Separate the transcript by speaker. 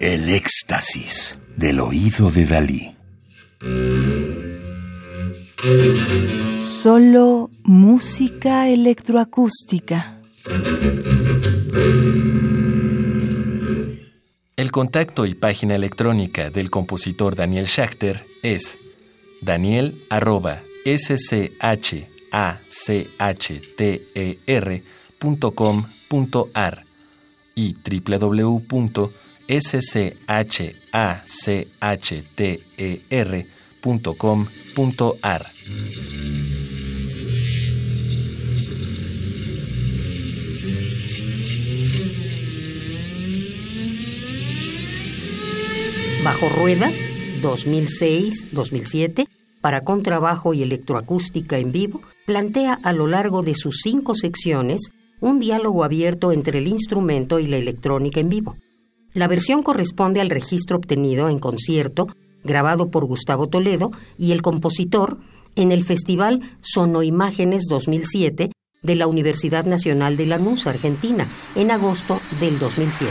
Speaker 1: El éxtasis del oído de Dalí.
Speaker 2: Solo música electroacústica.
Speaker 3: El contacto y página electrónica del compositor Daniel Schachter es daniel.schchter.com.ar y www.schchter.com.ar.
Speaker 4: Bajo Ruedas, 2006-2007, para contrabajo y electroacústica en vivo, plantea a lo largo de sus cinco secciones un diálogo abierto entre el instrumento y la electrónica en vivo. La versión corresponde al registro obtenido en concierto, grabado por Gustavo Toledo y el compositor en el Festival Sonoimágenes 2007 de la Universidad Nacional de Lanús, Argentina, en agosto del 2007.